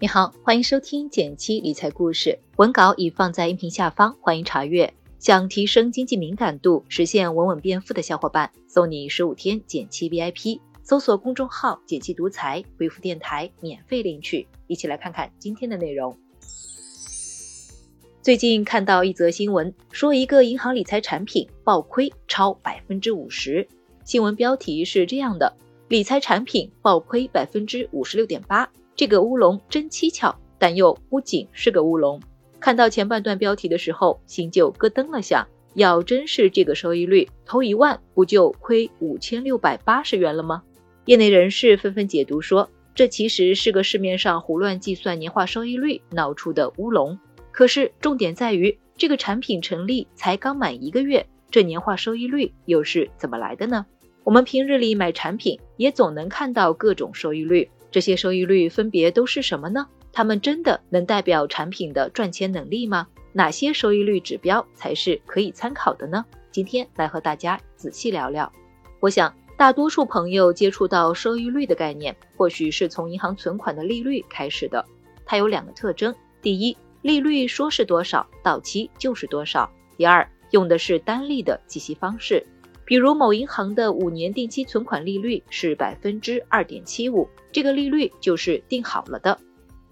你好，欢迎收听减七理财故事，文稿已放在音频下方，欢迎查阅。想提升经济敏感度，实现稳稳变富的小伙伴，送你十五天减七 VIP，搜索公众号“减七独裁，回复电台免费领取。一起来看看今天的内容。最近看到一则新闻，说一个银行理财产品暴亏超百分之五十。新闻标题是这样的：理财产品暴亏百分之五十六点八。这个乌龙真蹊跷，但又不仅是个乌龙。看到前半段标题的时候，心就咯噔了下。要真是这个收益率，投一万不就亏五千六百八十元了吗？业内人士纷纷解读说，这其实是个市面上胡乱计算年化收益率闹出的乌龙。可是重点在于，这个产品成立才刚满一个月，这年化收益率又是怎么来的呢？我们平日里买产品，也总能看到各种收益率。这些收益率分别都是什么呢？它们真的能代表产品的赚钱能力吗？哪些收益率指标才是可以参考的呢？今天来和大家仔细聊聊。我想，大多数朋友接触到收益率的概念，或许是从银行存款的利率开始的。它有两个特征：第一，利率说是多少，到期就是多少；第二，用的是单利的计息方式。比如某银行的五年定期存款利率是百分之二点七五，这个利率就是定好了的。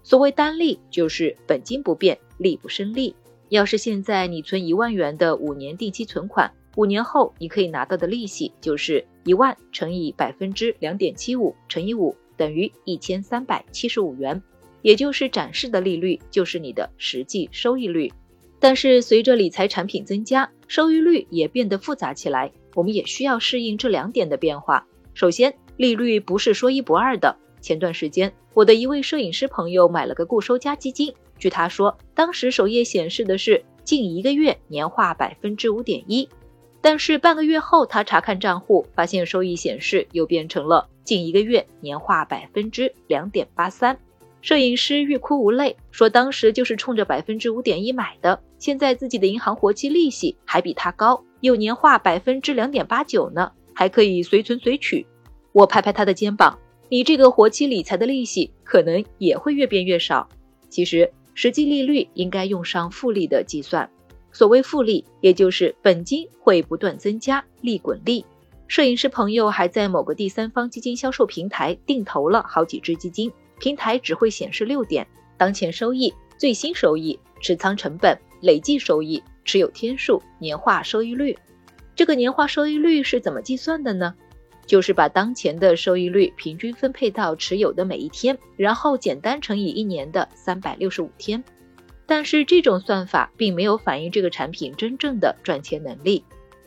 所谓单利，就是本金不变，利不生利。要是现在你存一万元的五年定期存款，五年后你可以拿到的利息就是一万乘以百分之两点七五乘以五等于一千三百七十五元，也就是展示的利率就是你的实际收益率。但是随着理财产品增加，收益率也变得复杂起来。我们也需要适应这两点的变化。首先，利率不是说一不二的。前段时间，我的一位摄影师朋友买了个固收加基金，据他说，当时首页显示的是近一个月年化百分之五点一，但是半个月后他查看账户，发现收益显示又变成了近一个月年化百分之两点八三。摄影师欲哭无泪，说当时就是冲着百分之五点一买的，现在自己的银行活期利息还比他高。有年化百分之两点八九呢，还可以随存随取。我拍拍他的肩膀，你这个活期理财的利息可能也会越变越少。其实实际利率应该用上复利的计算。所谓复利，也就是本金会不断增加，利滚利。摄影师朋友还在某个第三方基金销售平台定投了好几只基金，平台只会显示六点：当前收益、最新收益、持仓成本、累计收益。持有天数、年化收益率，这个年化收益率是怎么计算的呢？就是把当前的收益率平均分配到持有的每一天，然后简单乘以一年的三百六十五天。但是这种算法并没有反映这个产品真正的赚钱能力。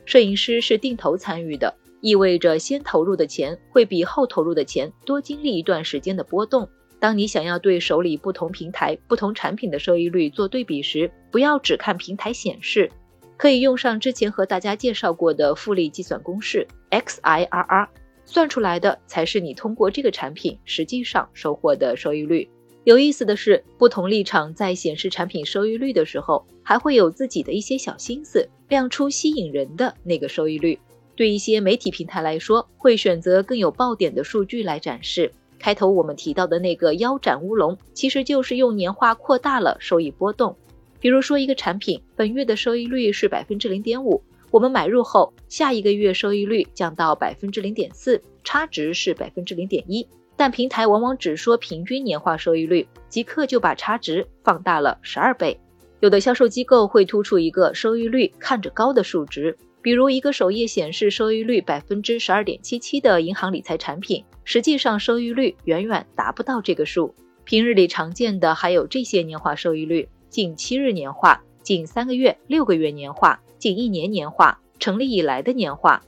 摄影师是定投参与的，意味着先投入的钱会比后投入的钱多经历一段时间的波动。当你想要对手里不同平台、不同产品的收益率做对比时，不要只看平台显示，可以用上之前和大家介绍过的复利计算公式 XIRR，算出来的才是你通过这个产品实际上收获的收益率。有意思的是，不同立场在显示产品收益率的时候，还会有自己的一些小心思，亮出吸引人的那个收益率。对一些媒体平台来说，会选择更有爆点的数据来展示。开头我们提到的那个腰斩乌龙，其实就是用年化扩大了收益波动。比如说，一个产品本月的收益率是百分之零点五，我们买入后，下一个月收益率降到百分之零点四，差值是百分之零点一。但平台往往只说平均年化收益率，即刻就把差值放大了十二倍。有的销售机构会突出一个收益率看着高的数值。比如一个首页显示收益率百分之十二点七七的银行理财产品，实际上收益率远远达不到这个数。平日里常见的还有这些年化收益率：近七日年化、近三个月、六个月年化、近一年年化、成立以来的年化，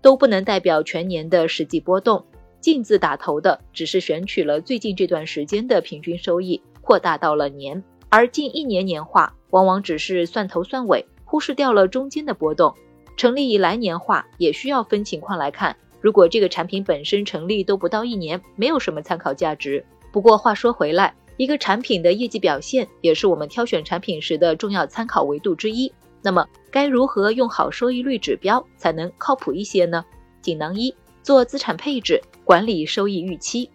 都不能代表全年的实际波动。净字打头的只是选取了最近这段时间的平均收益，扩大到了年，而近一年年化往往只是算头算尾，忽视掉了中间的波动。成立以来年化也需要分情况来看，如果这个产品本身成立都不到一年，没有什么参考价值。不过话说回来，一个产品的业绩表现也是我们挑选产品时的重要参考维度之一。那么该如何用好收益率指标才能靠谱一些呢？锦囊一：做资产配置，管理收益预期。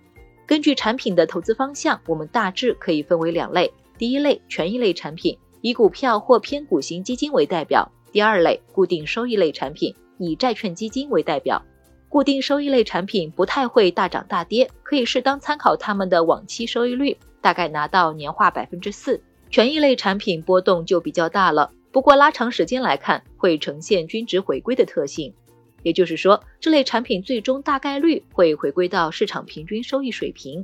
根据产品的投资方向，我们大致可以分为两类：第一类权益类产品，以股票或偏股型基金为代表；第二类固定收益类产品，以债券基金为代表。固定收益类产品不太会大涨大跌，可以适当参考他们的往期收益率，大概拿到年化百分之四。权益类产品波动就比较大了，不过拉长时间来看，会呈现均值回归的特性。也就是说，这类产品最终大概率会回归到市场平均收益水平。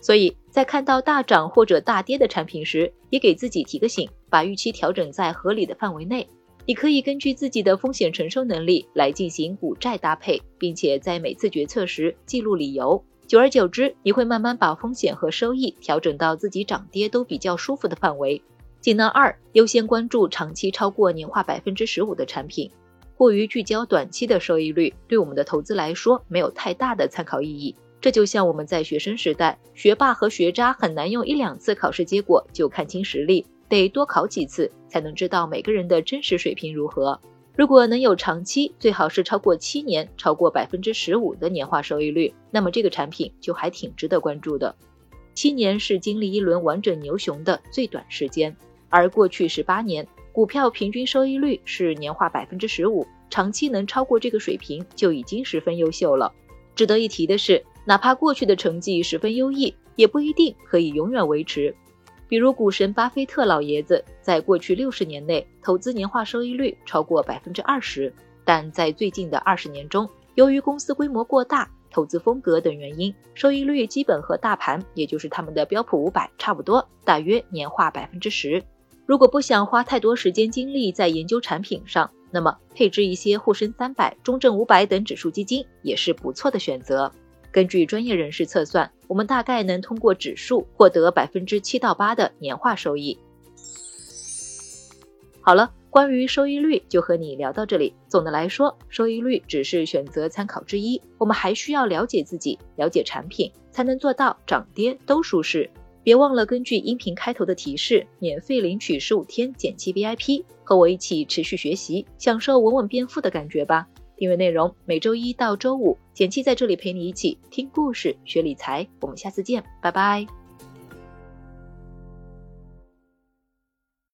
所以在看到大涨或者大跌的产品时，也给自己提个醒，把预期调整在合理的范围内。你可以根据自己的风险承受能力来进行股债搭配，并且在每次决策时记录理由。久而久之，你会慢慢把风险和收益调整到自己涨跌都比较舒服的范围。技能二：优先关注长期超过年化百分之十五的产品。过于聚焦短期的收益率，对我们的投资来说没有太大的参考意义。这就像我们在学生时代，学霸和学渣很难用一两次考试结果就看清实力，得多考几次才能知道每个人的真实水平如何。如果能有长期，最好是超过七年，超过百分之十五的年化收益率，那么这个产品就还挺值得关注的。七年是经历一轮完整牛熊的最短时间，而过去十八年。股票平均收益率是年化百分之十五，长期能超过这个水平就已经十分优秀了。值得一提的是，哪怕过去的成绩十分优异，也不一定可以永远维持。比如股神巴菲特老爷子，在过去六十年内投资年化收益率超过百分之二十，但在最近的二十年中，由于公司规模过大、投资风格等原因，收益率基本和大盘，也就是他们的标普五百差不多，大约年化百分之十。如果不想花太多时间精力在研究产品上，那么配置一些沪深三百、中证五百等指数基金也是不错的选择。根据专业人士测算，我们大概能通过指数获得百分之七到八的年化收益。好了，关于收益率就和你聊到这里。总的来说，收益率只是选择参考之一，我们还需要了解自己、了解产品，才能做到涨跌都舒适。别忘了根据音频开头的提示，免费领取十五天减七 VIP，和我一起持续学习，享受稳稳变富的感觉吧。订阅内容每周一到周五，简七在这里陪你一起听故事、学理财。我们下次见，拜拜。